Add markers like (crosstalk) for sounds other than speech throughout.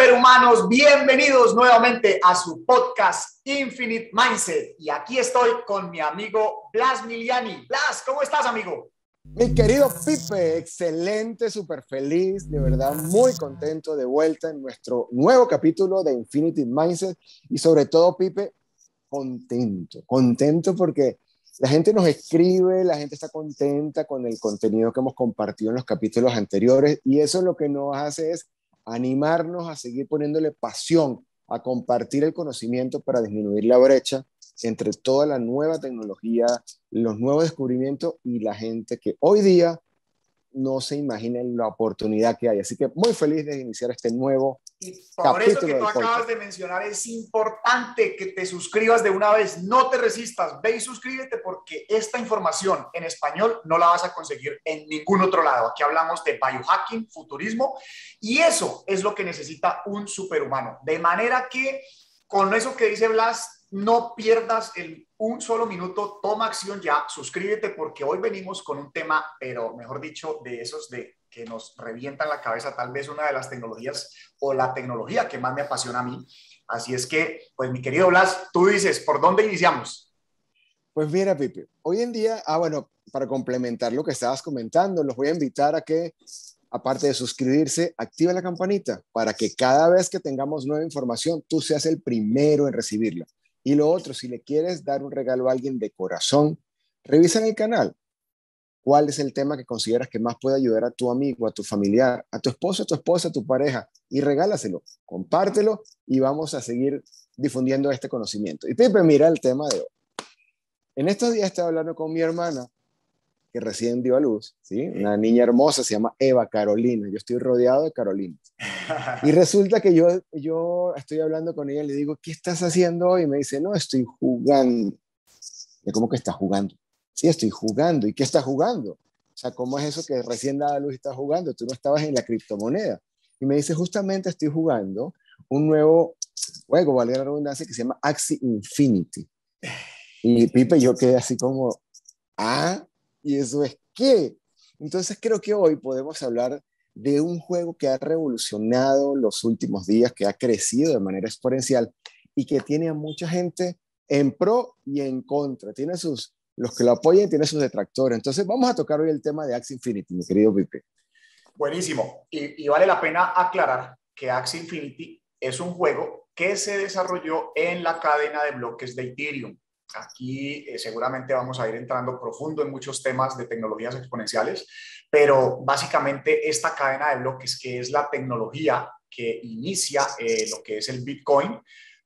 superhumanos, bienvenidos nuevamente a su podcast Infinite Mindset. Y aquí estoy con mi amigo Blas Miliani. Blas, ¿cómo estás, amigo? Mi querido Pipe, excelente, súper feliz, de verdad muy contento de vuelta en nuestro nuevo capítulo de Infinity Mindset y sobre todo, Pipe, contento, contento porque la gente nos escribe, la gente está contenta con el contenido que hemos compartido en los capítulos anteriores y eso lo que nos hace es animarnos a seguir poniéndole pasión a compartir el conocimiento para disminuir la brecha entre toda la nueva tecnología, los nuevos descubrimientos y la gente que hoy día no se imaginen la oportunidad que hay. Así que muy feliz de iniciar este nuevo y por eso que tú acabas de mencionar, es importante que te suscribas de una vez, no te resistas, ve y suscríbete porque esta información en español no la vas a conseguir en ningún otro lado. Aquí hablamos de biohacking, futurismo, y eso es lo que necesita un superhumano. De manera que con eso que dice Blas, no pierdas el, un solo minuto, toma acción ya, suscríbete porque hoy venimos con un tema, pero mejor dicho, de esos de que nos revientan la cabeza, tal vez una de las tecnologías o la tecnología que más me apasiona a mí. Así es que, pues mi querido Blas, tú dices, ¿por dónde iniciamos? Pues mira, Pipe, hoy en día, ah, bueno, para complementar lo que estabas comentando, los voy a invitar a que, aparte de suscribirse, active la campanita para que cada vez que tengamos nueva información, tú seas el primero en recibirla. Y lo otro, si le quieres dar un regalo a alguien de corazón, revisa el canal cuál es el tema que consideras que más puede ayudar a tu amigo, a tu familiar, a tu esposo, a tu esposa, a tu pareja y regálaselo, compártelo y vamos a seguir difundiendo este conocimiento. Y Pepe, mira el tema de hoy. En estos días estaba hablando con mi hermana que recién dio a luz, ¿sí? Una niña hermosa, se llama Eva Carolina. Yo estoy rodeado de Carolina. (laughs) Y resulta que yo, yo estoy hablando con ella y le digo, ¿qué estás haciendo hoy? Y me dice, no, estoy jugando. ¿Y cómo que estás jugando? Sí, estoy jugando. ¿Y qué estás jugando? O sea, ¿cómo es eso que recién da a luz estás jugando? Tú no estabas en la criptomoneda. Y me dice, justamente estoy jugando un nuevo juego, vale la redundancia, que se llama Axie Infinity. Y Pipe, yo quedé así como, ah, ¿Y eso es qué? Entonces creo que hoy podemos hablar de un juego que ha revolucionado los últimos días, que ha crecido de manera exponencial y que tiene a mucha gente en pro y en contra. Tiene sus, los que lo apoyan tiene sus detractores. Entonces vamos a tocar hoy el tema de Axie Infinity, mi querido Pipe. Buenísimo. Y, y vale la pena aclarar que Axie Infinity es un juego que se desarrolló en la cadena de bloques de Ethereum. Aquí eh, seguramente vamos a ir entrando profundo en muchos temas de tecnologías exponenciales, pero básicamente esta cadena de bloques, que es la tecnología que inicia eh, lo que es el Bitcoin,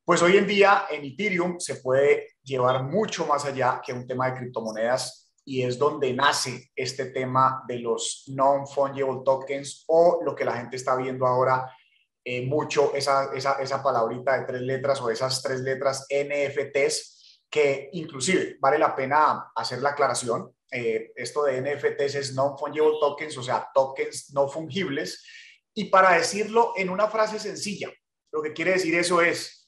pues hoy en día en Ethereum se puede llevar mucho más allá que un tema de criptomonedas y es donde nace este tema de los non-fungible tokens o lo que la gente está viendo ahora eh, mucho, esa, esa, esa palabrita de tres letras o esas tres letras NFTs, que inclusive vale la pena hacer la aclaración. Eh, esto de NFTs es Non-Fungible Tokens, o sea, tokens no fungibles. Y para decirlo en una frase sencilla, lo que quiere decir eso es,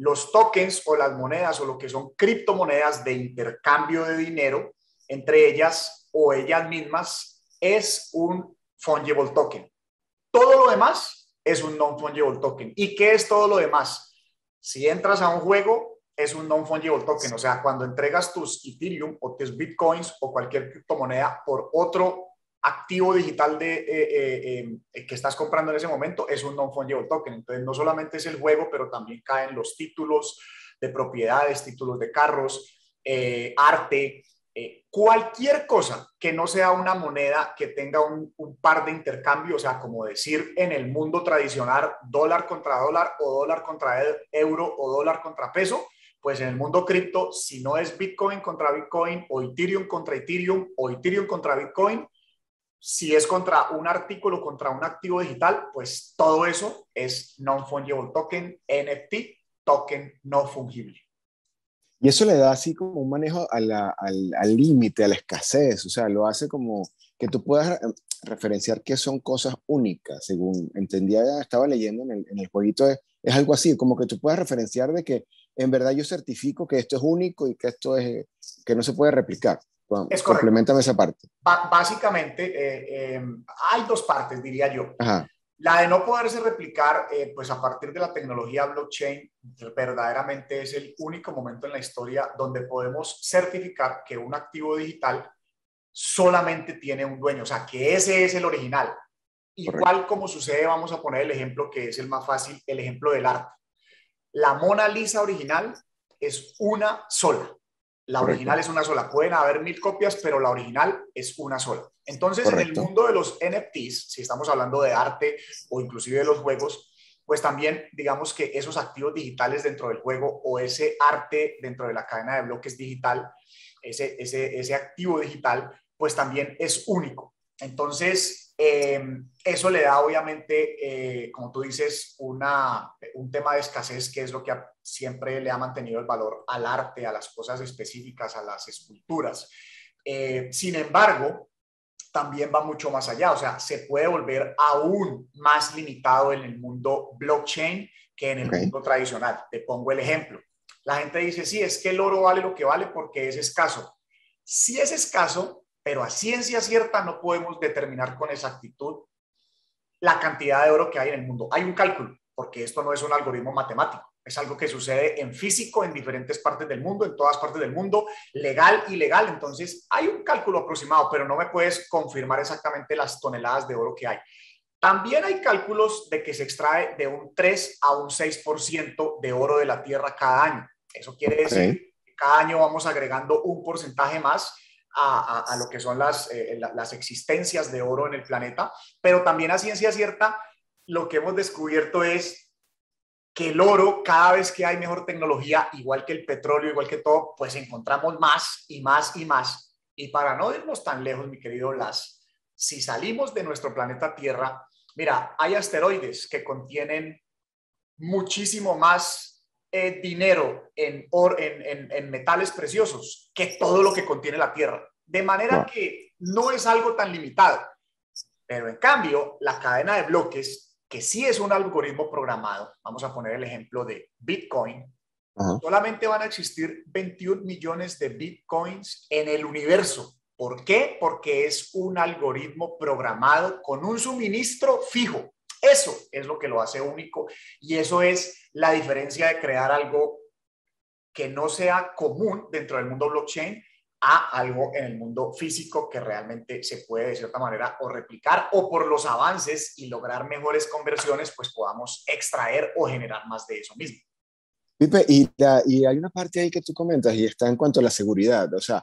los tokens o las monedas o lo que son criptomonedas de intercambio de dinero entre ellas o ellas mismas es un fungible token. Todo lo demás es un non-fungible token. ¿Y qué es todo lo demás? Si entras a un juego, es un non-fungible token, o sea, cuando entregas tus Ethereum o tus Bitcoins o cualquier criptomoneda por otro activo digital de, eh, eh, eh, que estás comprando en ese momento, es un non-fungible token. Entonces, no solamente es el juego, pero también caen los títulos de propiedades, títulos de carros, arte, cualquier cosa que no sea una moneda que tenga un, un, par de intercambio, o sea, como decir en el mundo tradicional dólar contra dólar o dólar contra euro o dólar contra peso, pues en el mundo cripto, si no es Bitcoin contra Bitcoin o Ethereum contra Ethereum o Ethereum contra Bitcoin, si es contra un artículo, contra un activo digital, pues todo eso es non-fungible token, NFT, token no fungible. Y eso le da así como un manejo al límite, a la escasez, o sea, lo hace como que tú puedas referenciar que son cosas únicas, según entendía, estaba leyendo en el, en el jueguito, es, es, algo así, como que tú puedas referenciar de que en verdad yo certifico que esto es único y que esto es, que no se puede replicar. Es Complementame esa parte. básicamente, eh, em, hay dos partes, diría yo. La de no poderse replicar, eh, pues a partir de la tecnología blockchain, verdaderamente es el único momento en la historia donde podemos certificar que un activo digital solamente tiene un dueño, o sea, que ese es el original. Igual como sucede, vamos a poner el ejemplo que es el más fácil, el ejemplo del arte. La Mona Lisa original es una sola. La original es una sola. Pueden haber mil copias, pero la original es una sola. Entonces, en el mundo de los NFTs, si estamos hablando de arte o inclusive de los juegos, pues también digamos que esos activos digitales dentro del juego o ese arte dentro de la cadena de bloques digital, ese, ese, ese activo digital, pues también es único. Entonces, em, eso le da obviamente, eh, como tú dices, una, un tema de escasez que es lo que siempre le ha mantenido el valor al arte, a las cosas específicas, a las esculturas. Eh, sin embargo, también va mucho más allá, o sea, se puede volver aún más limitado en el mundo blockchain que en el mundo tradicional. Te pongo el ejemplo. La gente dice, sí, es que el oro vale lo que vale porque es escaso. Si es escaso, pero a ciencia cierta no podemos determinar con exactitud la cantidad de oro que hay en el mundo. Hay un cálculo, porque esto no es un algoritmo matemático, es algo que sucede en físico en diferentes partes del mundo, en todas partes del mundo, legal y legal. Entonces, hay un cálculo aproximado, pero no me puedes confirmar exactamente las toneladas de oro que hay. También hay cálculos de que se extrae de un 3 a un 6% de oro de la Tierra cada año. Eso quiere decir que cada año vamos agregando un porcentaje más a, lo que son las, eh, las existencias de oro en el planeta, pero también a ciencia cierta, lo que hemos descubierto es que el oro, cada vez que hay mejor tecnología, igual que el petróleo, igual que todo, pues encontramos más y más y más. Y para no irnos tan lejos, mi querido Blas, si salimos de nuestro planeta Tierra, mira, hay asteroides que contienen muchísimo más eh, dinero en, en, en, metales preciosos que todo lo que contiene la Tierra. De manera que no es algo tan limitado. Pero en cambio, la cadena de bloques, que sí es un algoritmo programado, vamos a poner el ejemplo de Bitcoin, solamente van a existir 21 millones de Bitcoins en el universo. ¿Por qué? Porque es un algoritmo programado con un suministro fijo. Eso es lo que lo hace único y eso es la diferencia de crear algo que no sea común dentro del mundo blockchain a algo en el mundo físico que realmente se puede de cierta manera o replicar o por los avances y lograr mejores conversiones, pues podamos extraer o generar más de eso mismo. Pipe, y, hay una parte ahí que tú comentas y está en cuanto a la seguridad. O sea,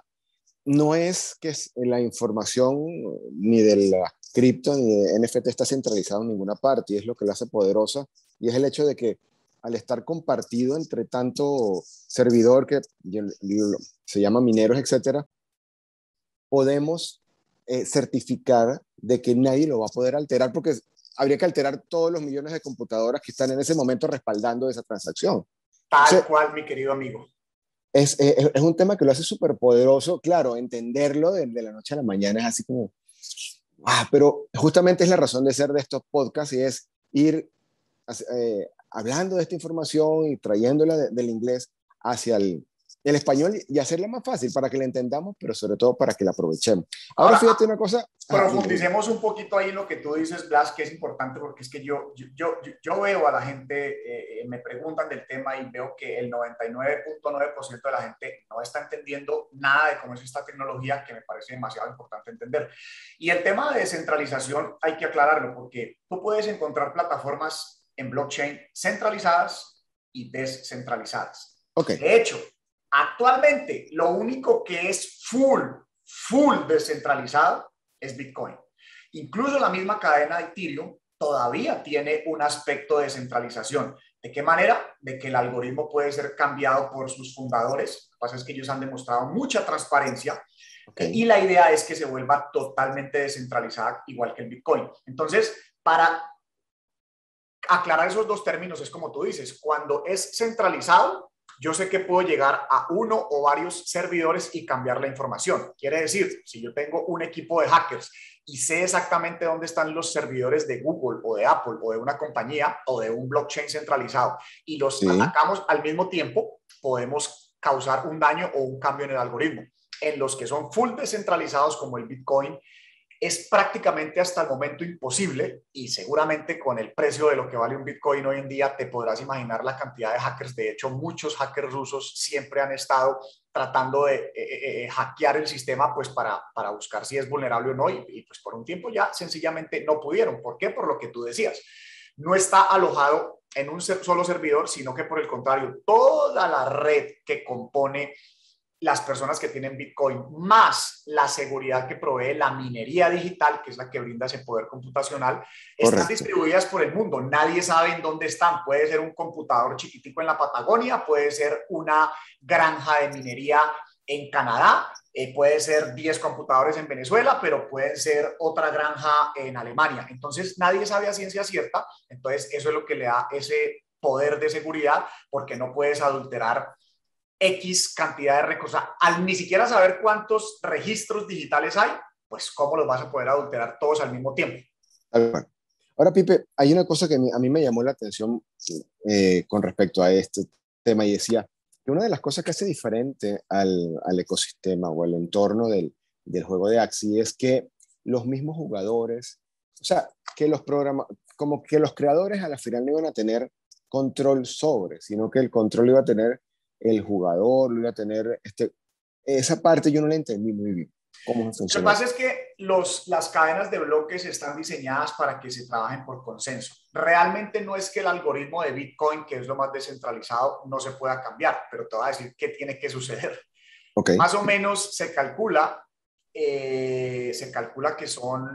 no es que la información ni de la cripto ni de NFT está centralizado en ninguna parte y es lo que lo hace poderosa y es el hecho de que al estar compartido entre tanto servidor que se llama mineros, etcétera, podemos eh, certificar de que nadie lo va a poder alterar porque habría que alterar todos los millones de computadoras que están en ese momento respaldando esa transacción. Tal cual, mi querido amigo. Es, es, es, un tema que lo hace súper poderoso. Claro, entenderlo de, de, la noche a la mañana es así como, ah, pero justamente es la razón de ser de estos podcasts y es ir eh, hablando de esta información y trayéndola del inglés hacia el, el español y hacerla más fácil para que la entendamos, pero sobre todo para que la aprovechemos. Ahora, fíjate una cosa. Profundicemos un poquito ahí en lo que tú dices, Blas, que es importante porque es que yo, yo, yo, veo a la gente, eh, me preguntan del tema y veo que el 99.9% de la gente no está entendiendo nada de cómo es esta tecnología que me parece demasiado importante entender. Y el tema de descentralización hay que aclararlo porque tú puedes encontrar plataformas en blockchain centralizadas y descentralizadas. Okay. De hecho, Actualmente, lo único que es full, full descentralizado es Bitcoin. Incluso la misma cadena de Ethereum todavía tiene un aspecto de descentralización. ¿De qué manera? De que el algoritmo puede ser cambiado por sus fundadores. Lo que pasa es que ellos han demostrado mucha transparencia y la idea es que se vuelva totalmente descentralizada, igual que el Bitcoin. Entonces, para aclarar esos dos términos, es como tú dices, cuando es centralizado, yo sé que puedo llegar a uno o varios servidores y cambiar la información. Quiere decir, si yo tengo un equipo de hackers y sé exactamente dónde están los servidores de Google o de Apple o de una compañía o de un blockchain centralizado y los atacamos al mismo tiempo, podemos causar un daño o un cambio en el algoritmo. En los que son full descentralizados como el Bitcoin, es prácticamente hasta el momento imposible y seguramente con el precio de lo que vale un Bitcoin hoy en día te podrás imaginar la cantidad de hackers. De hecho, muchos hackers rusos siempre han estado tratando de eh, eh, eh, hackear el sistema pues para, para buscar si es vulnerable o no y, y pues por un tiempo ya sencillamente no pudieron. ¿Por qué? Por lo que tú decías. No está alojado en un solo servidor, sino que por el contrario, toda la red que compone las personas que tienen Bitcoin, más la seguridad que provee la minería digital, que es la que brinda ese poder computacional, están distribuidas por el mundo. Nadie sabe en dónde están. Puede ser un computador chiquitico en la Patagonia, puede ser una granja de minería en Canadá, eh, puede ser 10 computadores en Venezuela, pero puede ser otra granja en Alemania. Entonces, nadie sabe a ciencia cierta. Entonces, eso es lo que le da ese poder de seguridad, porque no puedes adulterar X cantidad de recursos. Al ni siquiera saber cuántos registros digitales hay, pues cómo los vas a poder adulterar todos al mismo tiempo. Ahora, Pipe, hay una cosa que a mí me llamó la atención eh, con respecto a este tema y decía que una de las cosas que hace diferente al, al ecosistema o al entorno del, del, juego de Axie es que los mismos jugadores, o sea, que los programas, como que los creadores a la final no iban a tener control sobre, sino que el control iba a tener el jugador, lo iba a tener, este, esa parte yo no la entendí muy bien. ¿Cómo Lo que pasa es que los, las cadenas de bloques están diseñadas para que se trabajen por consenso. Realmente no es que el algoritmo de Bitcoin, que es lo más descentralizado, no se pueda cambiar, pero te voy a decir qué tiene que suceder. Okay. Más o menos se calcula, eh, se calcula que son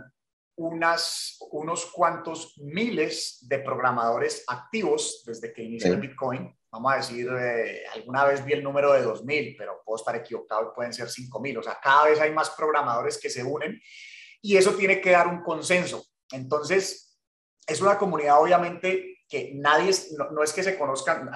unas, unos cuantos miles de programadores activos desde que inició el Bitcoin vamos a decir, eh, alguna vez vi el número de 2.000, pero puedo estar equivocado, pueden ser 5.000. O sea, cada vez hay más programadores que se unen y eso tiene que dar un consenso. Entonces, es una comunidad obviamente que nadie, no, es que se conozcan,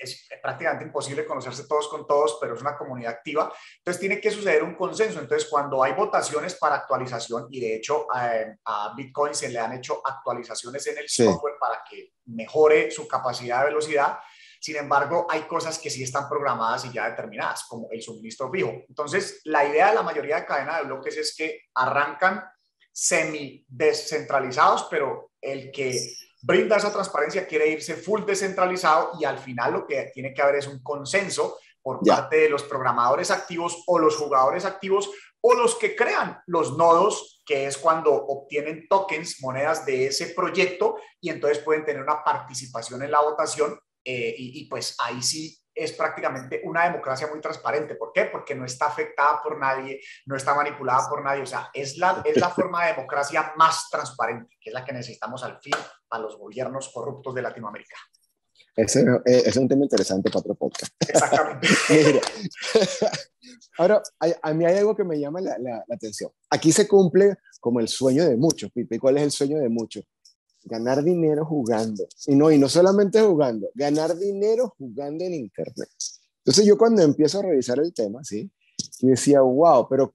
es prácticamente imposible conocerse todos con todos, pero es una comunidad activa. Entonces tiene que suceder un consenso. Entonces cuando hay votaciones para actualización, y de hecho eh, a Bitcoin se le han hecho actualizaciones en el software para que mejore su capacidad de velocidad, sin embargo, hay cosas que sí están programadas y ya determinadas, como el suministro fijo. Entonces, la idea de la mayoría de cadena de bloques es que arrancan semi descentralizados, pero el que brinda esa transparencia quiere irse full descentralizado y al final lo que tiene que haber es un consenso por parte de los programadores activos o los jugadores activos o los que crean los nodos, que es cuando obtienen tokens, monedas de ese proyecto y entonces pueden tener una participación en la votación eh, y, pues ahí sí es prácticamente una democracia muy transparente. ¿Por qué? Porque no está afectada por nadie, no está manipulada por nadie. O sea, es la, es la forma de democracia más transparente, que es la que necesitamos al fin a los gobiernos corruptos de Latinoamérica. Ese, eh, es un tema interesante para otro podcast. Exactamente. (laughs) Ahora, a, mí hay algo que me llama la, la, la, atención. Aquí se cumple como el sueño de muchos, Pipe. ¿Cuál es el sueño de muchos? Ganar dinero jugando. Y no, y no solamente jugando, ganar dinero jugando en Internet. Entonces yo cuando empiezo a revisar el tema, ¿sí? Y decía, wow, pero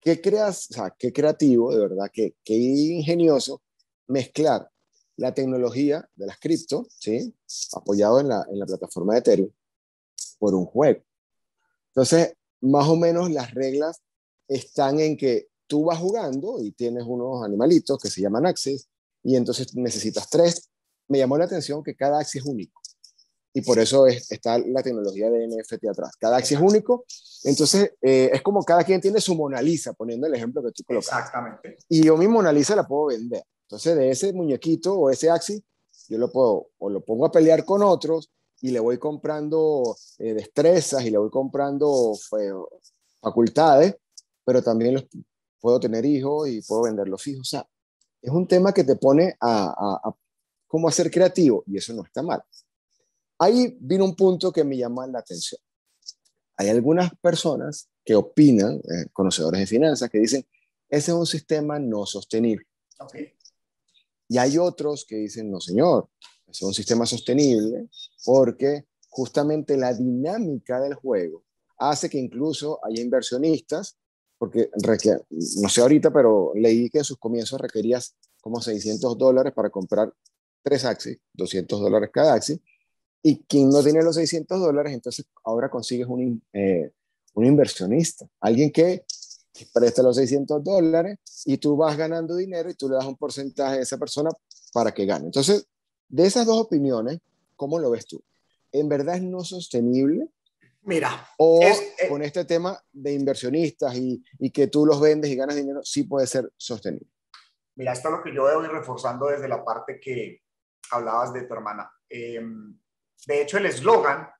qué creas, o sea, qué creativo, de verdad, qué, qué ingenioso mezclar la tecnología de las cripto, ¿sí? Apoyado en la, en la plataforma de Ethereum, por un juego. Entonces, más o menos las reglas están en que tú vas jugando y tienes unos animalitos que se llaman Access y entonces necesitas tres. Me llamó la atención que cada axis es único y por eso está la tecnología de NFT atrás. Cada axis es único, entonces eh, es como cada quien tiene su Mona Lisa, poniendo el ejemplo que tú colocas. Exactamente. Y yo mi Mona Lisa la puedo vender. Entonces de ese muñequito o ese axis, yo lo puedo, o lo pongo a pelear con otros y le voy comprando eh, destrezas y le voy comprando facultades, pero también los, puedo tener hijos y puedo vender los hijos. O sea, es un tema que te pone a, a, cómo hacer creativo y eso no está mal. Ahí vino un punto que me llama la atención. Hay algunas personas que opinan, eh, conocedores de finanzas, que dicen, ese es un sistema no sostenible. Y hay otros que dicen, no señor, es un sistema sostenible porque justamente la dinámica del juego hace que incluso haya inversionistas porque no sé ahorita, pero leí que en sus comienzos requerías como 600 dólares para comprar tres Axis, 200 dólares cada Axis, y quien no tiene los 600 dólares, entonces ahora consigues un, eh, un inversionista, alguien que presta los 600 dólares y tú vas ganando dinero y tú le das un porcentaje a esa persona para que gane. Entonces, de esas dos opiniones, ¿cómo lo ves tú? ¿En verdad es no sostenible? Mira, o eh, con este tema de inversionistas y, y, que tú los vendes y ganas dinero, sí puede ser sostenible. Mira, esto es lo que yo voy reforzando desde la parte que hablabas de tu hermana. Em, de hecho, el eslogan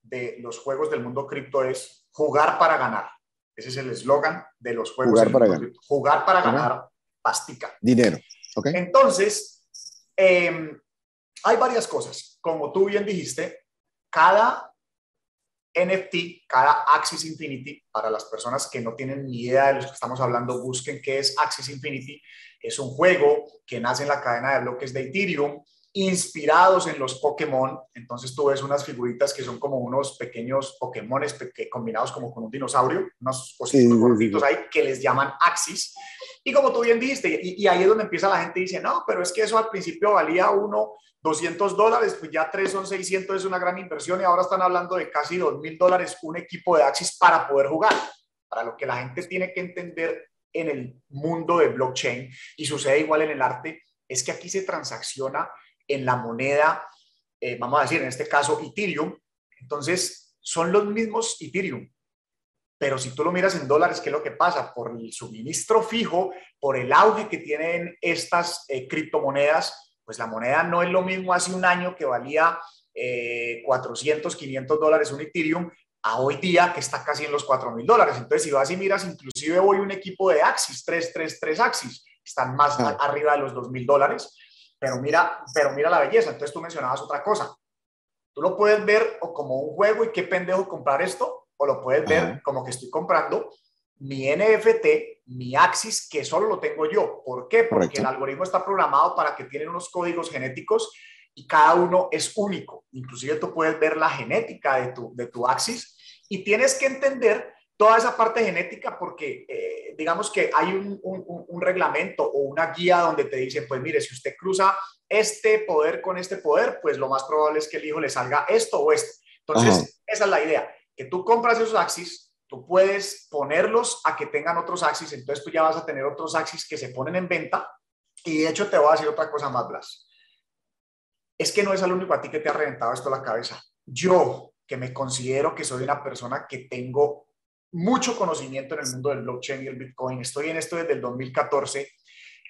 de los juegos del mundo cripto es jugar para ganar. Ese es el eslogan de los juegos. Jugar para ganar. Jugar para ganar pastica. Dinero. Okay. Entonces, em, hay varias cosas. Como tú bien dijiste, cada NFT, cada Axis Infinity, para las personas que no tienen ni idea de lo que estamos hablando, busquen qué es Axis Infinity. Es un juego que nace en la cadena de bloques de Ethereum inspirados en los Pokémon. Entonces tú ves unas figuritas que son como unos pequeños Pokémones combinados como con un dinosaurio, unos cositos ahí que les llaman Axis. Y como tú bien dijiste, y, ahí es donde empieza la gente y dice, no, pero es que eso al principio valía uno 200 dólares, pues ya tres son 600, es una gran inversión y ahora están hablando de casi 2 mil dólares un equipo de Axis para poder jugar. Para lo que la gente tiene que entender en el mundo de blockchain y sucede igual en el arte, es que aquí se transacciona en la moneda, eh, vamos a decir, en este caso Ethereum, entonces son los mismos Ethereum. Pero si tú lo miras en dólares, ¿qué es lo que pasa? Por el suministro fijo, por el auge que tienen estas eh, criptomonedas, pues la moneda no es lo mismo hace un año que valía 400, eh, 500 dólares un Ethereum, a hoy día que está casi en los 4 mil dólares. Entonces, si vas y miras, inclusive hoy un equipo de Axis, 333 Axis, están más ah. arriba de los 2 mil dólares. Pero mira, pero mira la belleza. Entonces tú mencionabas otra cosa. Tú lo puedes ver o como un juego y qué pendejo comprar esto, o lo puedes ver como que estoy comprando mi NFT, mi Axis, que solo lo tengo yo. ¿Por qué? Porque el algoritmo está programado para que tienen unos códigos genéticos y cada uno es único. Inclusive tú puedes ver la genética de tu, de tu Axis y tienes que entender toda esa parte genética porque eh, digamos que hay un, un, reglamento o una guía donde te dicen, pues mire, si usted cruza este poder con este poder, pues lo más probable es que el hijo le salga esto o esto. Entonces, esa es la idea, que tú compras esos axis, tú puedes ponerlos a que tengan otros axis, entonces tú ya vas a tener otros axis que se ponen en venta y de hecho te voy a decir otra cosa más, Blas. Es que no es el único a ti que te ha reventado esto la cabeza. Yo, que me considero que soy una persona que tengo mucho conocimiento en el mundo del blockchain y el Bitcoin. Estoy en esto desde el 2014.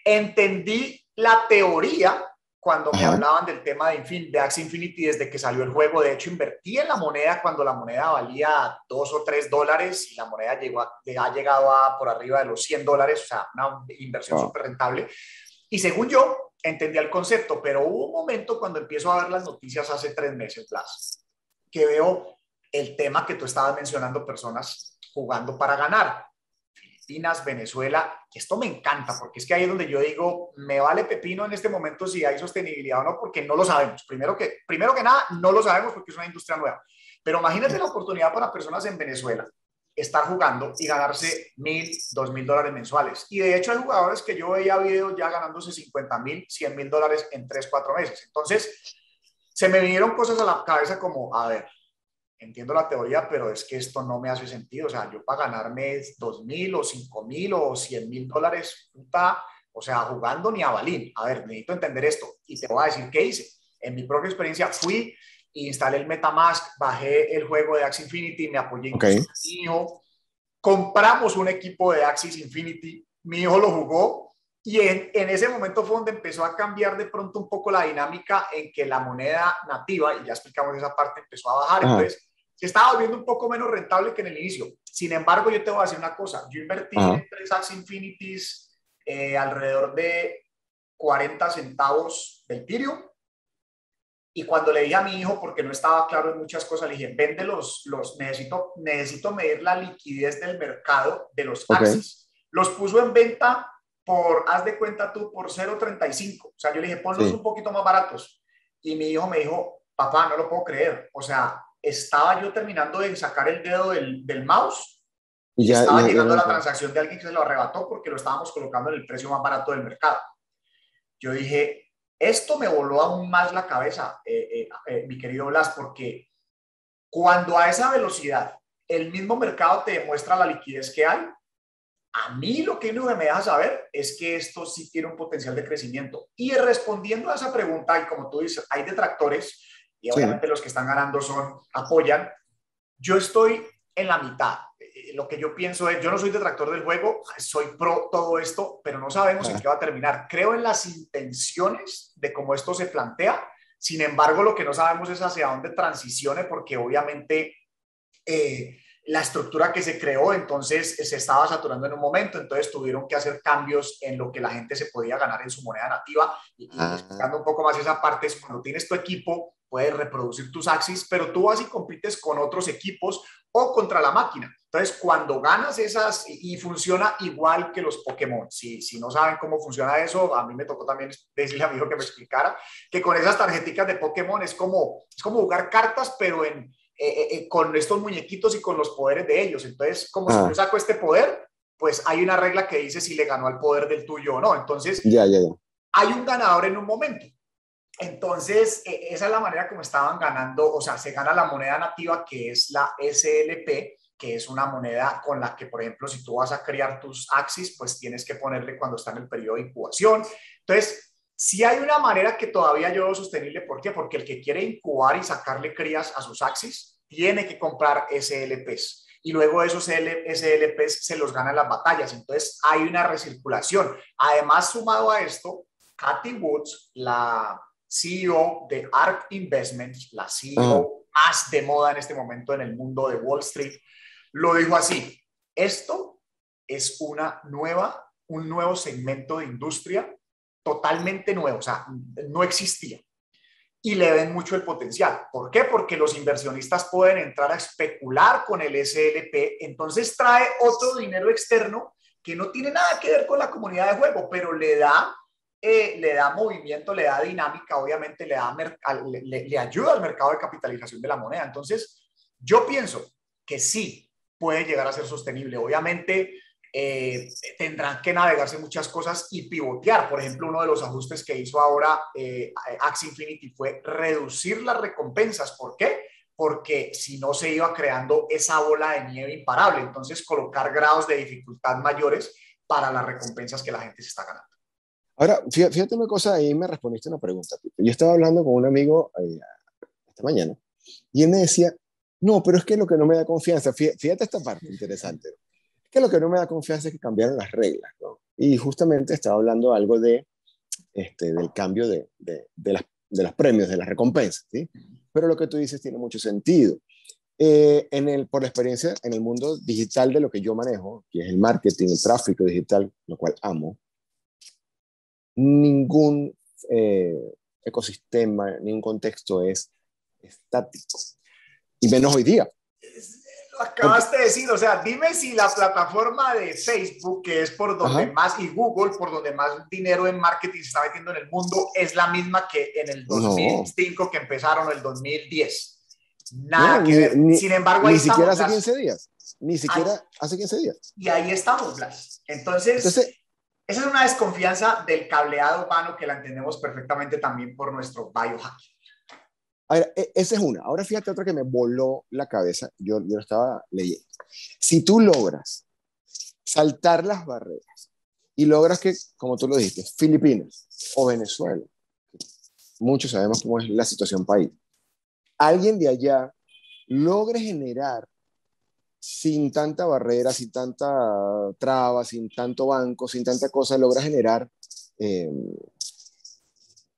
Entendí la teoría cuando me hablaban del tema de, de Axie Infinity desde que salió el juego. De hecho, invertí en la moneda cuando la moneda valía dos o tres dólares y la moneda llegó ha llegado a por arriba de los 100 dólares, o sea, una inversión súper rentable. Y según yo, entendía el concepto, pero hubo un momento cuando empiezo a ver las noticias hace tres meses, Blas, que veo el tema que tú estabas mencionando, personas jugando para ganar. Filipinas, Venezuela, esto me encanta porque es que ahí es donde yo digo, me vale pepino en este momento si hay sostenibilidad o no, porque no lo sabemos. Primero que, primero que nada, no lo sabemos porque es una industria nueva. Pero imagínate la oportunidad para personas en Venezuela estar jugando y ganarse mil, dos mil dólares mensuales. Y de hecho hay jugadores que yo veía videos ya ganándose 50 mil, 100 mil dólares en tres, cuatro meses. Entonces, se me vinieron cosas a la cabeza como, a ver, entiendo la teoría, pero es que esto no me hace sentido. O sea, yo para ganarme dos mil o cinco mil o cien mil dólares, puta, o sea, jugando ni a balín. A ver, necesito entender esto y te voy a decir qué hice. En mi propia experiencia fui, instalé el Metamask, bajé el juego de Axie Infinity, me apoyé en mi hijo, compramos un equipo de Axis Infinity, mi hijo lo jugó y en, en, ese momento fue donde empezó a cambiar de pronto un poco la dinámica en que la moneda nativa, y ya explicamos esa parte, empezó a bajar. Entonces, se estaba volviendo un poco menos rentable que en el inicio. Sin embargo, yo te voy a decir una cosa. Yo invertí en tres Axie Infinities eh, alrededor de 40 centavos del Ethereum. Y cuando le dije a mi hijo, porque no estaba claro en muchas cosas, le dije, vende los, los necesito, necesito medir la liquidez del mercado de los Axis. Los puso en venta por, haz de cuenta tú, por 0.35. O sea, yo le dije, ponlos un poquito más baratos. Y mi hijo me dijo, papá, no lo puedo creer. O sea, estaba yo terminando de sacar el dedo del, del mouse y ya, estaba llegando la transacción de alguien que se lo arrebató porque lo estábamos colocando en el precio más barato del mercado. Yo dije, esto me voló aún más la cabeza, eh, eh, eh, mi querido Blas, porque cuando a esa velocidad el mismo mercado te demuestra la liquidez que hay, a mí lo que me deja saber es que esto sí tiene un potencial de crecimiento. Y respondiendo a esa pregunta, y como tú dices, hay detractores, y obviamente los que están ganando son, apoyan. Yo estoy en la mitad. Eh, lo que yo pienso es, yo no soy detractor del juego, soy pro todo esto, pero no sabemos en qué va a terminar. Creo en las intenciones de cómo esto se plantea, sin embargo, lo que no sabemos es hacia dónde transicione, porque obviamente eh, la estructura que se creó entonces se estaba saturando en un momento, entonces tuvieron que hacer cambios en lo que la gente se podía ganar en su moneda nativa. Y, ah. explicando un poco más esa parte, es cuando tienes tu equipo, puedes reproducir tus axis, pero tú vas y compites con otros equipos o contra la máquina. Entonces, cuando ganas esas y funciona igual que los Pokémon, si, si no saben cómo funciona eso, a mí me tocó también decirle a mi hijo que me explicara que con esas tarjeticas de Pokémon es como, es como jugar cartas, pero en, eh, eh, eh, con estos muñequitos y con los poderes de ellos. Entonces, como si ah. yo saco este poder, pues hay una regla que dice si le ganó al poder del tuyo o no. Entonces, ya, ya, ya. hay un ganador en un momento. Entonces, e, esa es la manera como estaban ganando, o sea, se gana la moneda nativa que es la SLP, que es una moneda con la que, por ejemplo, si tú vas a crear tus axis, pues tienes que ponerle cuando está en el periodo de incubación. Entonces, si hay una manera que todavía yo veo sostenible, ¿por qué? Porque el que quiere incubar y sacarle crías a sus axis, tiene que comprar SLPs y luego esos SLPs se los ganan las batallas. Entonces hay una recirculación. Además, sumado a esto, Cathy Woods, la CEO de ARK Investments, la CEO más de moda en este momento en el mundo de Wall Street, lo dijo así, esto es una nueva, un nuevo segmento de industria totalmente nuevo, o sea, no existía. Y le ven mucho el potencial. ¿Por qué? Porque los inversionistas pueden entrar a especular con el SLP, entonces trae otro dinero externo que no tiene nada que ver con la comunidad de juego, pero le da eh, le da movimiento, le da dinámica, obviamente le, da le, ayuda al mercado de capitalización de la moneda. Entonces, yo pienso que sí puede llegar a ser sostenible. Obviamente, eh, tendrán que navegarse muchas cosas y pivotear. Por ejemplo, uno de los ajustes que hizo ahora eh, Infinity fue reducir las recompensas. ¿Por qué? Porque si no se iba creando esa bola de nieve imparable. Entonces, colocar grados de dificultad mayores para las recompensas que la gente se está ganando. Ahora, fíjate una cosa, ahí me respondiste una pregunta. Yo estaba hablando con un amigo eh, esta mañana y él me decía, no, pero es que lo que no me da confianza, fíjate esta parte interesante, es que lo que no me da confianza es que cambiaron las reglas, ¿no? Y justamente estaba hablando algo de, este, del cambio de, de, de, las, de los premios, de las recompensas, ¿sí? Pero lo que tú dices tiene mucho sentido. Eh, en el, por experiencia en el mundo digital de lo que yo manejo, que es el marketing, el tráfico digital, lo cual amo, ningún eh, ecosistema, ningún contexto es estático. Y menos hoy día. Lo acabaste de decir, o sea, dime si la plataforma de Facebook, que es por donde más, y Google, por donde más dinero en marketing se está metiendo en el mundo, es la misma que en el 2005 que empezaron, el 2010. Nada que ver. Sin embargo, ni siquiera hace 15 días. Ni siquiera hace 15 días. Y ahí estamos, Blas. Entonces, Entonces esa es una desconfianza del cableado humano que la entendemos perfectamente también por nuestro biohacking. A ver, e, esa es una. Ahora fíjate otra que me voló la cabeza. Yo, yo estaba leyendo. Si tú logras saltar las barreras y logras que, como tú lo dijiste, Filipinas o Venezuela, muchos sabemos cómo es la situación país, alguien de allá logre generar sin tanta barrera, sin tanta traba, sin tanto banco, sin tanta cosa, logra generar eh,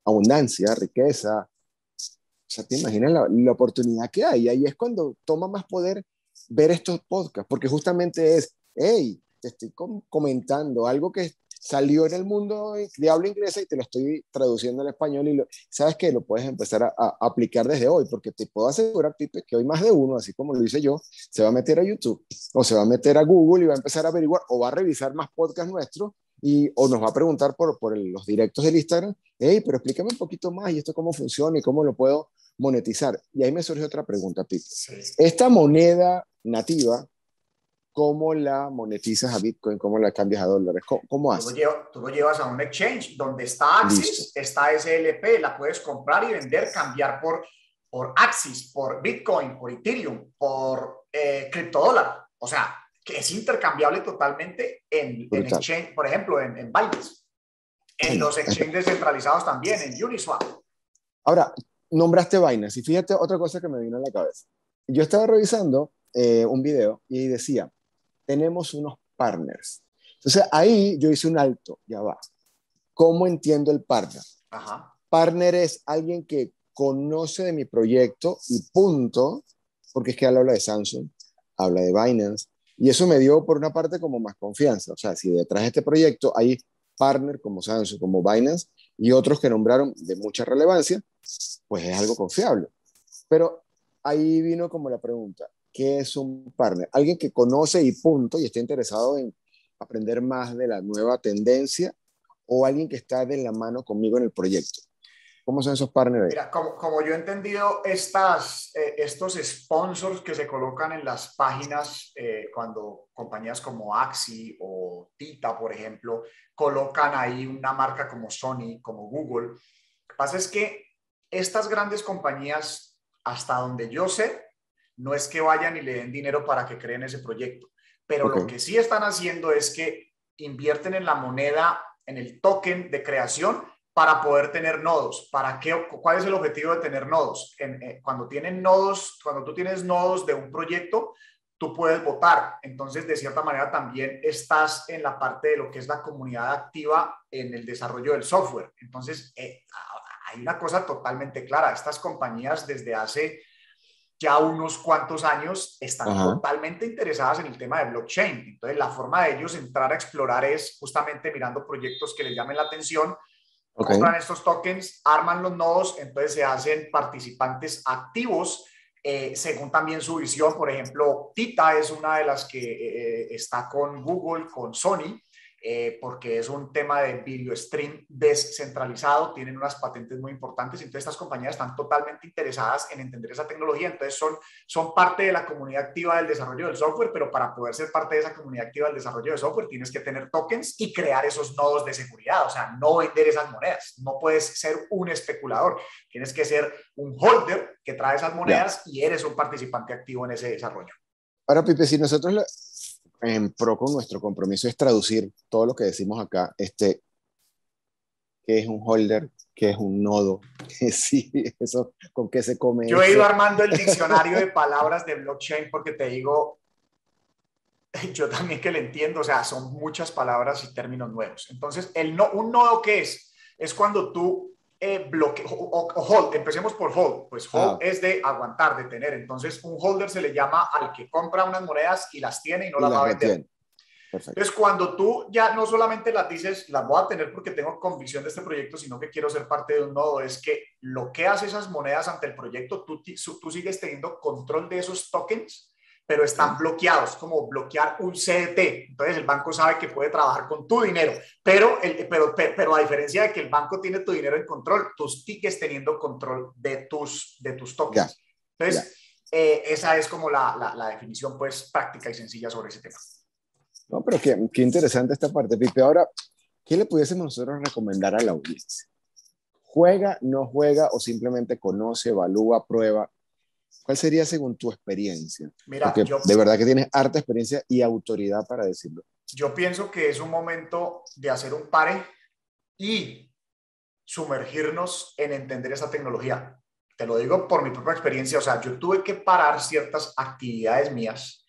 abundancia, riqueza. O sea, te imaginas la, la, oportunidad que hay. Ahí es cuando toma más poder ver estos podcasts, porque justamente es, hey, te estoy comentando algo que salió en el mundo de habla inglesa y te lo estoy traduciendo al español y lo, sabes que lo puedes empezar a, aplicar desde hoy, porque te puedo asegurar, Pipe, que hoy más de uno, así como lo hice yo, se va a meter a YouTube o se va a meter a Google y va a empezar a averiguar o va a revisar más podcasts nuestros y o nos va a preguntar por, por los directos del Instagram, hey, pero explícame un poquito más y esto cómo funciona y cómo lo puedo monetizar. Y ahí me surge otra pregunta, Pipe. Esta moneda nativa ¿cómo la monetizas a Bitcoin? ¿Cómo la cambias a dólares? ¿Cómo, haces? Tú lo, llevas a un exchange donde está Axis, está SLP, la puedes comprar y vender, cambiar por, por Axis, por Bitcoin, por Ethereum, por eh, criptodólar. O sea, que es intercambiable totalmente en, en exchange, por ejemplo, en, en Binance. En los exchanges descentralizados también, en Uniswap. Ahora, nombraste Binance y fíjate otra cosa que me vino a la cabeza. Yo estaba revisando eh, un video y decía, tenemos unos partners. Entonces ahí yo hice un alto, ya va. ¿Cómo entiendo el partner? Ajá. Partner es alguien que conoce de mi proyecto y punto, porque es que él habla de Samsung, habla de Binance, y eso me dio por una parte como más confianza. O sea, si detrás de este proyecto hay partner como Samsung, como Binance y otros que nombraron de mucha relevancia, pues es algo confiable. Pero ahí vino como la pregunta, ¿qué es un partner? Alguien que conoce y punto y está interesado en aprender más de la nueva tendencia o alguien que está de la mano conmigo en el proyecto. ¿Cómo son esos partners? Mira, como, como yo he entendido, estas, eh, estos sponsors que se colocan en las páginas eh, cuando compañías como Axi o Tita, por ejemplo, colocan ahí una marca como Sony, como Google. Lo que pasa es que estas grandes compañías, hasta donde yo sé, no es que vayan y le den dinero para que creen ese proyecto, pero lo que sí están haciendo es que invierten en la moneda, en el token de creación para poder tener nodos. ¿Para qué? ¿Cuál es el objetivo de tener nodos? Eh, cuando tienen nodos, cuando tú tienes nodos de un proyecto, tú puedes votar. Entonces, de cierta manera, también estás en la parte de lo que es la comunidad activa en el desarrollo del software. Entonces, eh, hay una cosa totalmente clara. Estas compañías desde hace ya unos cuantos años están totalmente interesadas en el tema de blockchain. Entonces, la forma de ellos entrar a explorar es justamente mirando proyectos que les llamen la atención compran estos tokens, arman los nodos, entonces se hacen participantes activos eh, según también su visión. Por ejemplo, Tita es una de las que eh, está con Google, con Sony, eh, porque es un tema de video stream descentralizado, tienen unas patentes muy importantes, entonces estas compañías están totalmente interesadas en entender esa tecnología, entonces son, son parte de la comunidad activa del desarrollo del software, pero para poder ser parte de esa comunidad activa del desarrollo del software tienes que tener tokens y crear esos nodos de seguridad, o sea, no vender esas monedas, no puedes ser un especulador, tienes que ser un holder que trae esas monedas y eres un participante activo en ese desarrollo. Ahora, Pipe, si nosotros en pro con nuestro compromiso es traducir todo lo que decimos acá, este, qué es un holder, qué es un nodo, (laughs) sí, eso, con qué se come. Yo he ido armando el diccionario de (laughs) palabras de blockchain porque te digo, (laughs) yo también que le entiendo, o sea, son muchas palabras y términos nuevos. Entonces, el no, un nodo qué es? Es cuando tú eh, bloque, o, hold, empecemos por hold, pues hold ah. es de aguantar, de tener. Entonces, un holder se le llama al que compra unas monedas y las tiene y no las va a vender. Entonces, cuando tú ya no solamente las dices, las voy a tener porque tengo convicción de este proyecto, sino que quiero ser parte de un nodo, es que lo que hace esas monedas ante el proyecto, tú, tú sigues teniendo control de esos tokens pero están bloqueados, como bloquear un CDT. Entonces el banco sabe que puede trabajar con tu dinero, pero, el, pero, pero, a diferencia de que el banco tiene tu dinero en control, tú sigues teniendo control de tus, de tus tokens. Entonces, eh, esa es como la, la, definición pues práctica y sencilla sobre ese tema. No, pero qué, qué interesante esta parte, Pipe. Ahora, ¿qué le pudiésemos nosotros recomendar a la audiencia? ¿Juega, no juega o simplemente conoce, evalúa, prueba? ¿Cuál sería según tu experiencia? Mira, de verdad que tienes harta experiencia y autoridad para decirlo. Yo pienso que es un momento de hacer un pare y sumergirnos en entender esa tecnología. Te lo digo por mi propia experiencia, o sea, yo tuve que parar ciertas actividades mías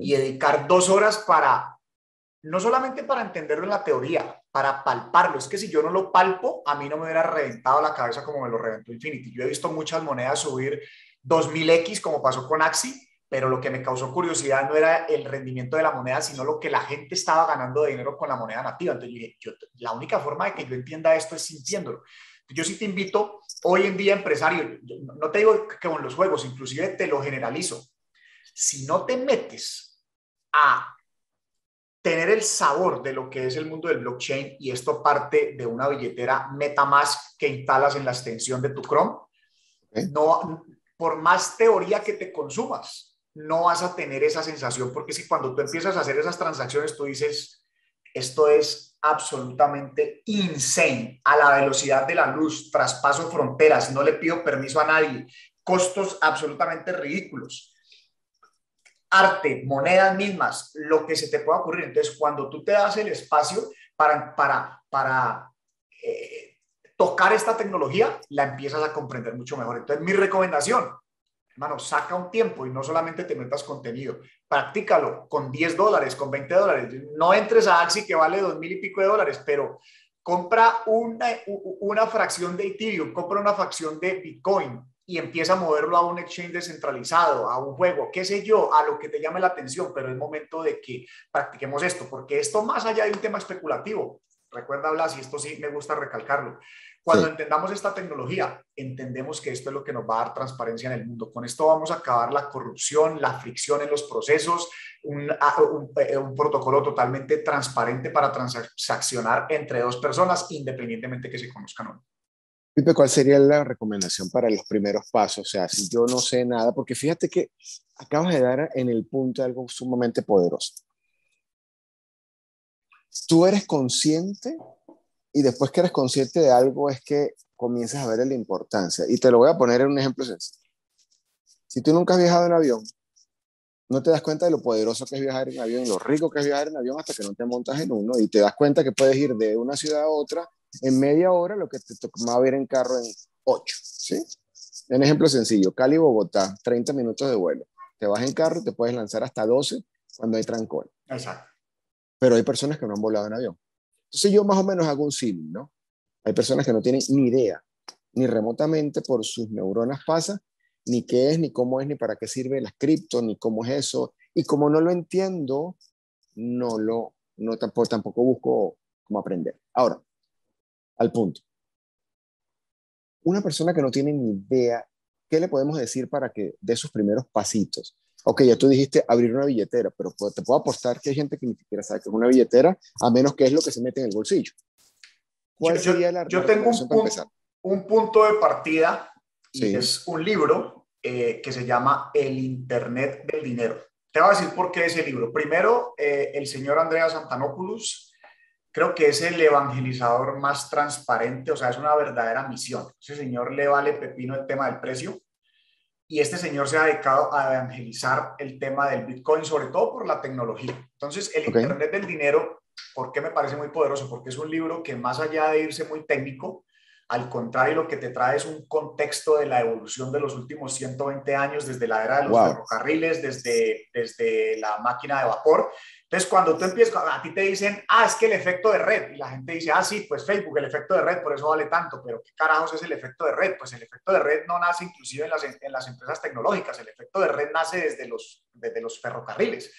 y dedicar dos horas para, no solamente para entenderlo en la teoría, para palparlo. Es que si yo no lo palpo, a mí no me hubiera reventado la cabeza como me lo reventó Infinity. Yo he visto muchas monedas subir 2000X como pasó con Axi, pero lo que me causó curiosidad no era el rendimiento de la moneda, sino lo que la gente estaba ganando de dinero con la moneda nativa. Entonces yo dije, la única forma de que yo entienda esto es sintiéndolo. Yo sí te invito, hoy en día empresario, no te digo que con los juegos, inclusive te lo generalizo. Si no te metes a tener el sabor de lo que es el mundo del blockchain y esto parte de una billetera MetaMask que instalas en la extensión de tu Chrome, no, por más teoría que te consumas, no vas a tener esa sensación, porque si cuando tú empiezas a hacer esas transacciones, tú dices, esto es absolutamente insane, a la velocidad de la luz, traspaso fronteras, no le pido permiso a nadie, costos absolutamente ridículos. arte, monedas mismas, lo que se te pueda ocurrir. Entonces, cuando tú te das el espacio para, para, para eh, tocar esta tecnología, la empiezas a comprender mucho mejor. Entonces, mi recomendación, hermano, saca un tiempo y no solamente te metas contenido, practícalo con 10 dólares, con 20 dólares. No entres a Axi que vale dos mil y pico de dólares, pero compra una, una fracción de Ethereum, compra una fracción de Bitcoin y empieza a moverlo a un exchange descentralizado, a un juego, qué sé yo, a lo que te llame la atención, pero es momento de que practiquemos esto, porque esto más allá de un tema especulativo, recuerda Blas, y esto sí me gusta recalcarlo, cuando entendamos esta tecnología, entendemos que esto es lo que nos va a dar transparencia en el mundo. Con esto vamos a acabar la corrupción, la fricción en los procesos, un, eh, un, protocolo totalmente transparente para transaccionar entre dos personas, independientemente que se conozcan o no. Pipe, ¿cuál sería la recomendación para los primeros pasos? O sea, si yo no sé nada, porque fíjate que acabas de dar en el punto algo sumamente poderoso. Tú eres consciente y después que eres consciente de algo es que comienzas a ver la importancia. Y te lo voy a poner en un ejemplo sencillo. Si tú nunca has viajado en avión, no te das cuenta de lo poderoso que es viajar en avión, lo rico que es viajar en avión hasta que no te montas en uno y te das cuenta que puedes ir de una ciudad a otra en media hora, lo que te tomaba ir en carro en ocho, ¿sí? Un ejemplo sencillo, Cali-Bogotá, 30 minutos de vuelo. Te vas en carro y te puedes lanzar hasta 12 cuando hay trancón. Exacto. Pero hay personas que no han volado en avión. Entonces yo más o menos hago un símil, ¿no? Hay personas que no tienen ni idea, ni remotamente por sus neuronas pasa, ni qué es, ni cómo es, ni para qué sirve la cripto, ni cómo es eso. Y como no lo entiendo, no lo, no tampoco, tampoco busco cómo aprender. Ahora, al punto. Una persona que no tiene ni idea, ¿qué le podemos decir para que dé sus primeros pasitos? Ok, ya tú dijiste abrir una billetera, pero te puedo apostar que hay gente que ni siquiera sabe que es una billetera, a menos que es lo que se mete en el bolsillo. ¿Cuál yo, sería la Yo tengo un, punto, un punto de partida y es un libro eh, que se llama El Internet del Dinero. Te voy a decir por qué ese libro. Primero, eh, el señor Andrea Santanopoulos creo que es el evangelizador más transparente, o sea, es una verdadera misión. Ese señor le vale pepino el tema del precio y este señor se ha dedicado a evangelizar el tema del Bitcoin, sobre todo por la tecnología. Entonces, el Internet del Dinero, ¿por qué me parece muy poderoso? Porque es un libro que más allá de irse muy técnico, al contrario, lo que te trae es un contexto de la evolución de los últimos 120 años, desde la era de los ferrocarriles, desde, desde la máquina de vapor. Entonces, cuando tú empiezas, a ti te dicen, ah, es que el efecto de red, y la gente dice, ah, sí, pues Facebook, el efecto de red, por eso vale tanto, pero ¿qué carajos es el efecto de red? Pues el efecto de red no nace inclusive en las, en las empresas tecnológicas, el efecto de red nace desde los, desde los ferrocarriles.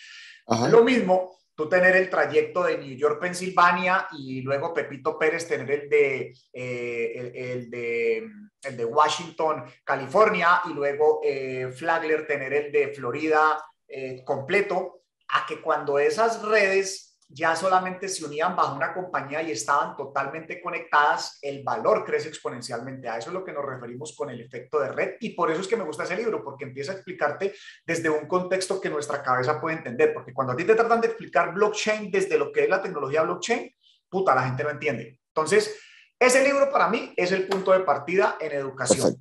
Lo mismo tú tener el trayecto de New York, Pensilvania, y luego Pepito Pérez tener el de, eh, el, de, Washington, California, y luego eh, Flagler tener el de Florida eh, completo, a que cuando esas redes ya solamente se unían bajo una compañía y estaban totalmente conectadas, el valor crece exponencialmente. A eso es lo que nos referimos con el efecto de red y por eso es que me gusta ese libro, porque empieza a explicarte desde un contexto que nuestra cabeza puede entender, porque cuando a ti te tratan de explicar blockchain desde lo que es la tecnología blockchain, puta, la gente no entiende. Entonces, ese libro para mí es el punto de partida en educación.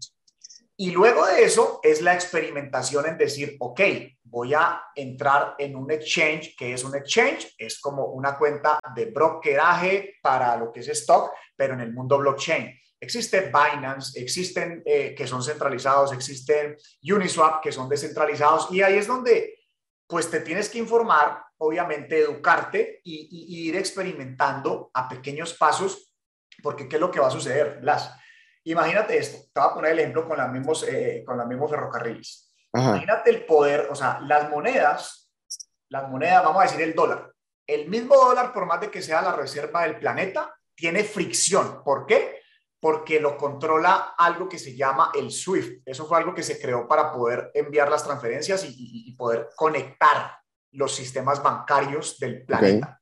Y luego de eso es la experimentación en decir, ok, voy a entrar en un exchange, que es un exchange, es como una cuenta de brokeraje para lo que es stock, pero en el mundo blockchain. Existe Binance, existen eh, que son centralizados, existen Uniswap que son descentralizados y ahí es donde pues te tienes que informar, obviamente educarte y, ir experimentando a pequeños pasos, porque ¿qué es lo que va a suceder? Las Imagínate esto, te voy a poner el ejemplo con, las mismos, eh, con los mismos ferrocarriles. Imagínate el poder, o sea, las monedas, las monedas, vamos a decir el dólar. El mismo dólar, por más de que sea la reserva del planeta, tiene fricción. ¿Por qué? Porque lo controla algo que se llama el SWIFT. Eso fue algo que se creó para poder enviar las transferencias y, poder conectar los sistemas bancarios del planeta.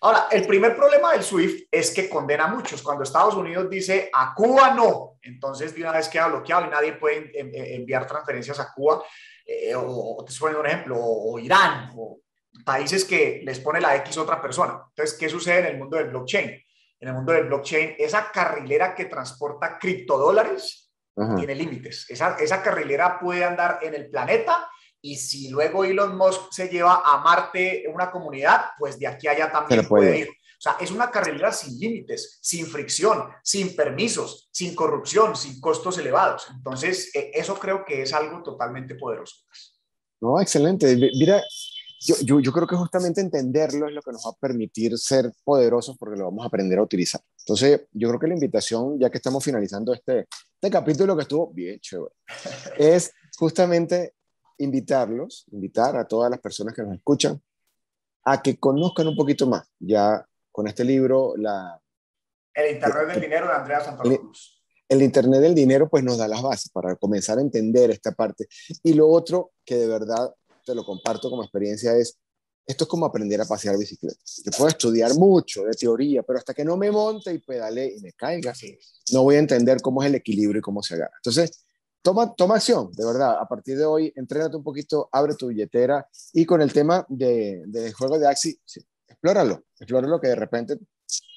Ahora, el primer problema del SWIFT es que condena a muchos. Cuando Estados Unidos dice a Cuba no, entonces de una vez queda bloqueado y nadie puede enviar transferencias a Cuba. Eh, o, te estoy un ejemplo, o, Irán, o países que les pone la X otra persona. Entonces, ¿qué sucede en el mundo del blockchain? En el mundo del blockchain, esa carrilera que transporta criptodólares tiene límites. Esa, esa carrilera puede andar en el planeta y si luego Elon Musk se lleva a Marte una comunidad, pues de aquí a allá también puede ir. O sea, es una carrera sin límites, sin fricción, sin permisos, sin corrupción, sin costos elevados. Entonces, eh, eso creo que es algo totalmente poderoso. No, excelente. Mira, yo, yo, creo que justamente entenderlo es lo que nos va a permitir ser poderosos porque lo vamos a aprender a utilizar. Entonces, yo creo que la invitación, ya que estamos finalizando este, este capítulo que estuvo bien chévere, es justamente invitarlos, invitar a todas las personas que nos escuchan a que conozcan un poquito más. Ya con este libro, la... El Internet del Dinero de Andrea Santacruz. El, el Internet del Dinero pues nos da las bases para comenzar a entender esta parte. Y lo otro que de verdad te lo comparto como experiencia es, esto es como aprender a pasear bicicleta. Yo puedo estudiar mucho de teoría, pero hasta que no me monte y pedale y me caiga, no voy a entender cómo es el equilibrio y cómo se agarra. Entonces, toma, toma acción, de verdad. A partir de hoy, entrénate un poquito, abre tu billetera y con el tema de, de juego de Axi, explóralo, explóralo que de repente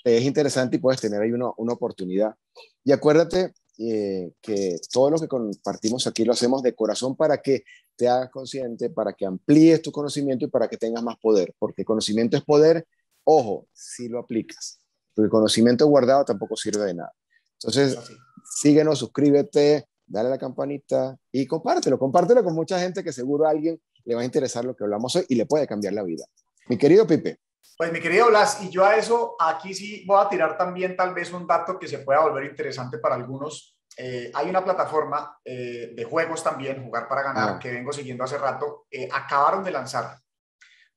te es interesante y puedes tener ahí una, una oportunidad. Y acuérdate eh, que todo lo que compartimos aquí lo hacemos de corazón para que te hagas consciente, para que amplíes tu conocimiento y para que tengas más poder, porque conocimiento es poder, ojo, si lo aplicas, porque el conocimiento guardado tampoco sirve de nada. Entonces, síguenos, suscríbete, dale a la campanita y compártelo, compártelo con mucha gente que seguro a alguien le va a interesar lo que hablamos hoy y le puede cambiar la vida. Mi querido Pipe. Pues mi querido Blas, y yo a eso aquí sí voy a tirar también tal vez un dato que se pueda volver interesante para algunos. Eh, hay una plataforma eh, de juegos también, Jugar para Ganar, ah. que vengo siguiendo hace rato. Eh, acabaron de lanzar.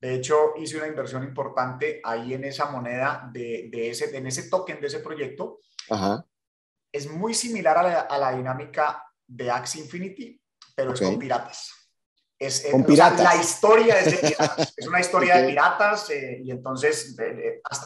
De hecho, hice una inversión importante ahí en esa moneda, de, de ese, en ese token de ese proyecto. Ajá es muy similar a la, dinámica de Axie Infinity, pero es con piratas. Es, con piratas. la historia es de (laughs) piratas. es una historia de piratas eh, y entonces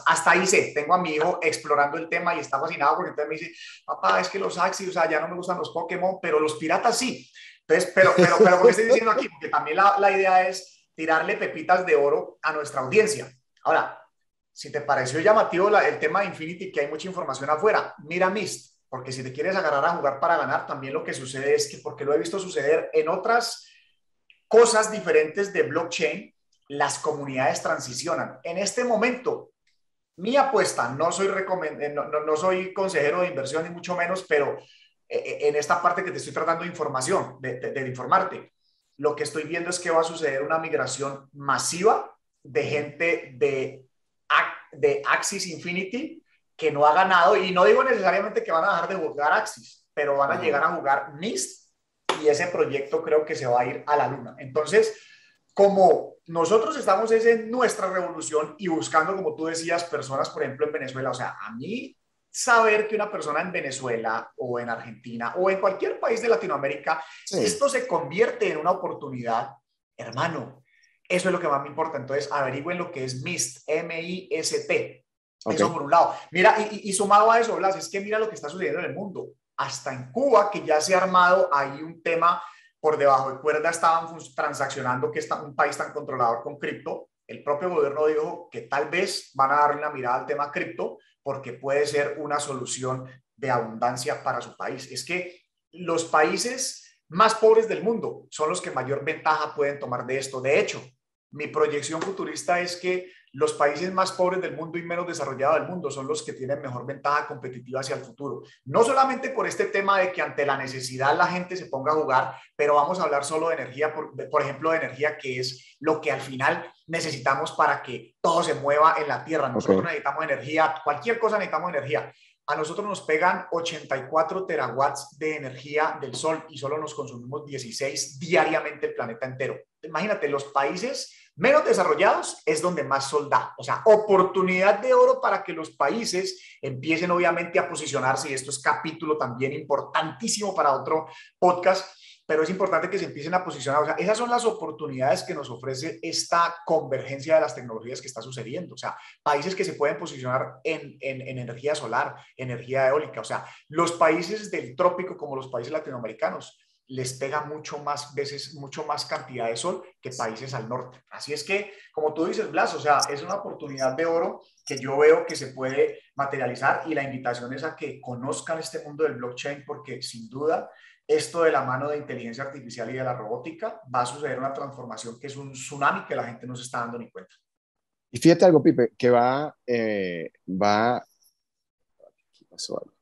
hasta, ahí sé. Tengo a mi hijo explorando el tema y está fascinado porque entonces me dice, papá, es que los Axie, o sea, ya no me gustan los Pokémon, pero los piratas sí. Entonces, pero, pero, pero, ¿qué estoy diciendo aquí? Porque también la, la idea es tirarle pepitas de oro a nuestra audiencia. Ahora, si te pareció llamativo el tema de Infinity, que hay mucha información afuera, mira Mist porque si te quieres agarrar a jugar para ganar, también lo que sucede es que, porque lo he visto suceder en otras cosas diferentes de blockchain, las comunidades transicionan. En este momento, mi apuesta, no soy, eh, no, no, soy consejero de inversión ni mucho menos, pero eh, eh, en esta parte que te estoy tratando de información, de, de informarte, lo que estoy viendo es que va a suceder una migración masiva de gente de, de Axis Infinity que no ha ganado, y no digo necesariamente que van a dejar de jugar Axis, pero van a llegar a jugar Mist y ese proyecto creo que se va a ir a la luna. Entonces, como nosotros estamos en nuestra revolución y buscando, como tú decías, personas, por ejemplo, en Venezuela, o sea, a mí saber que una persona en Venezuela o en Argentina o en cualquier país de Latinoamérica, esto se convierte en una oportunidad, hermano, eso es lo que más me importa. Entonces, averigüen lo que es MIST, M-I-S-T. Eso por un lado. Mira, y, sumado a eso, Blas, es que mira lo que está sucediendo en el mundo. Hasta en Cuba, que ya se ha armado ahí un tema por debajo de cuerda, estaban transaccionando que está un país tan controlador con cripto. El propio gobierno dijo que tal vez van a darle una mirada al tema cripto porque puede ser una solución de abundancia para su país. Es que los países más pobres del mundo son los que mayor ventaja pueden tomar de esto. De hecho, mi proyección futurista es que los países más pobres del mundo y menos desarrollados del mundo son los que tienen mejor ventaja competitiva hacia el futuro. No solamente por este tema de que ante la necesidad la gente se ponga a jugar, pero vamos a hablar solo de energía, por, ejemplo, de energía que es lo que al final necesitamos para que todo se mueva en la Tierra. Nosotros necesitamos energía, cualquier cosa necesitamos energía. A nosotros nos pegan 84 terawatts de energía del sol y solo nos consumimos 16 diariamente el planeta entero. Imagínate, los países menos desarrollados es donde más sol da. O sea, oportunidad de oro para que los países empiecen obviamente a posicionarse, y esto es capítulo también importantísimo para otro podcast, pero es importante que se empiecen a posicionar. O sea, esas son las oportunidades que nos ofrece esta convergencia de las tecnologías que está sucediendo. O sea, países que se pueden posicionar en, en, en energía solar, energía eólica. O sea, los países del trópico como los países latinoamericanos les pega mucho más veces, mucho más cantidad de sol que países al norte. Así es que, como tú dices, Blas, o sea, es una oportunidad de oro que yo veo que se puede materializar y la invitación es a que conozcan este mundo del blockchain porque sin duda esto de la mano de inteligencia artificial y de la robótica, va a suceder una transformación que es un tsunami que la gente no se está dando ni cuenta. Y fíjate algo, Pipe, que va, eh, va, aquí pasó algo.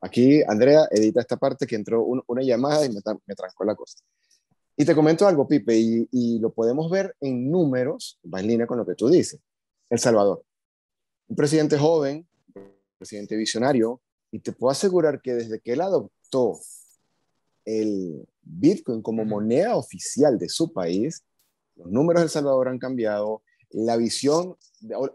Aquí Andrea edita esta parte que entró una llamada y me, me, trancó la cosa. Y te comento algo, Pipe, y, y, lo podemos ver en números, va en línea con lo que tú dices. El Salvador, un presidente joven, un presidente visionario, y te puedo asegurar que desde que él adoptó el Bitcoin como moneda oficial de su país, los números de El Salvador han cambiado, la visión,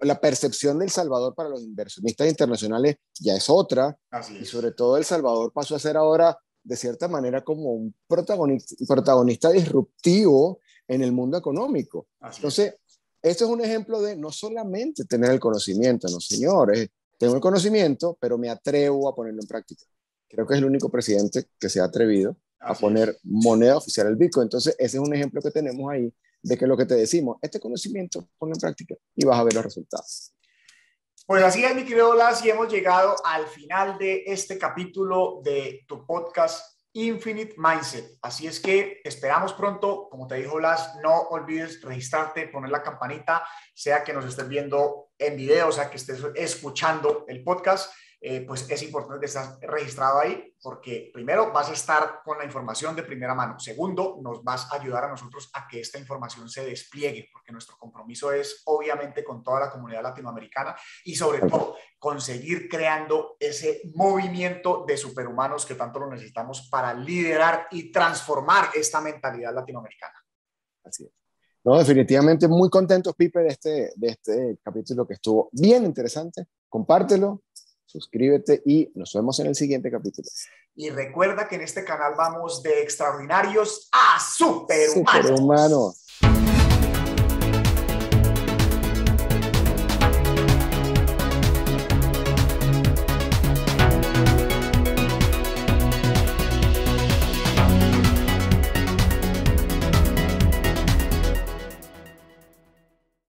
la percepción del Salvador para los inversionistas internacionales ya es otra, y sobre todo El Salvador pasó a ser ahora, de cierta manera, como un protagonista, protagonista disruptivo en el mundo económico. Entonces, esto es un ejemplo de no solamente tener el conocimiento, no señores, tengo el conocimiento, pero me atrevo a ponerlo en práctica. Creo que es el único presidente que se ha atrevido a poner moneda oficial al Bitcoin. Entonces, ese es un ejemplo que tenemos ahí de que lo que te decimos, este conocimiento, ponlo en práctica y vas a ver los resultados. Pues así es, mi querido Las, y hemos llegado al final de este capítulo de tu podcast Infinite Mindset. Así es que esperamos pronto, como te dijo Las, no olvides registrarte, poner la campanita, sea que nos estés viendo en video, sea que estés escuchando el podcast. Eh, pues es importante que estés registrado ahí porque primero vas a estar con la información de primera mano. Segundo, nos vas a ayudar a nosotros a que esta información se despliegue porque nuestro compromiso es obviamente con toda la comunidad latinoamericana y sobre todo conseguir creando ese movimiento de superhumanos que tanto lo necesitamos para liderar y transformar esta mentalidad latinoamericana. Así es. No, definitivamente muy contentos, Pipe, de este, de este capítulo que estuvo bien interesante. Compártelo, suscríbete y nos vemos en el siguiente capítulo. Y recuerda que en este canal vamos de extraordinarios a superhumanos. superhumanos.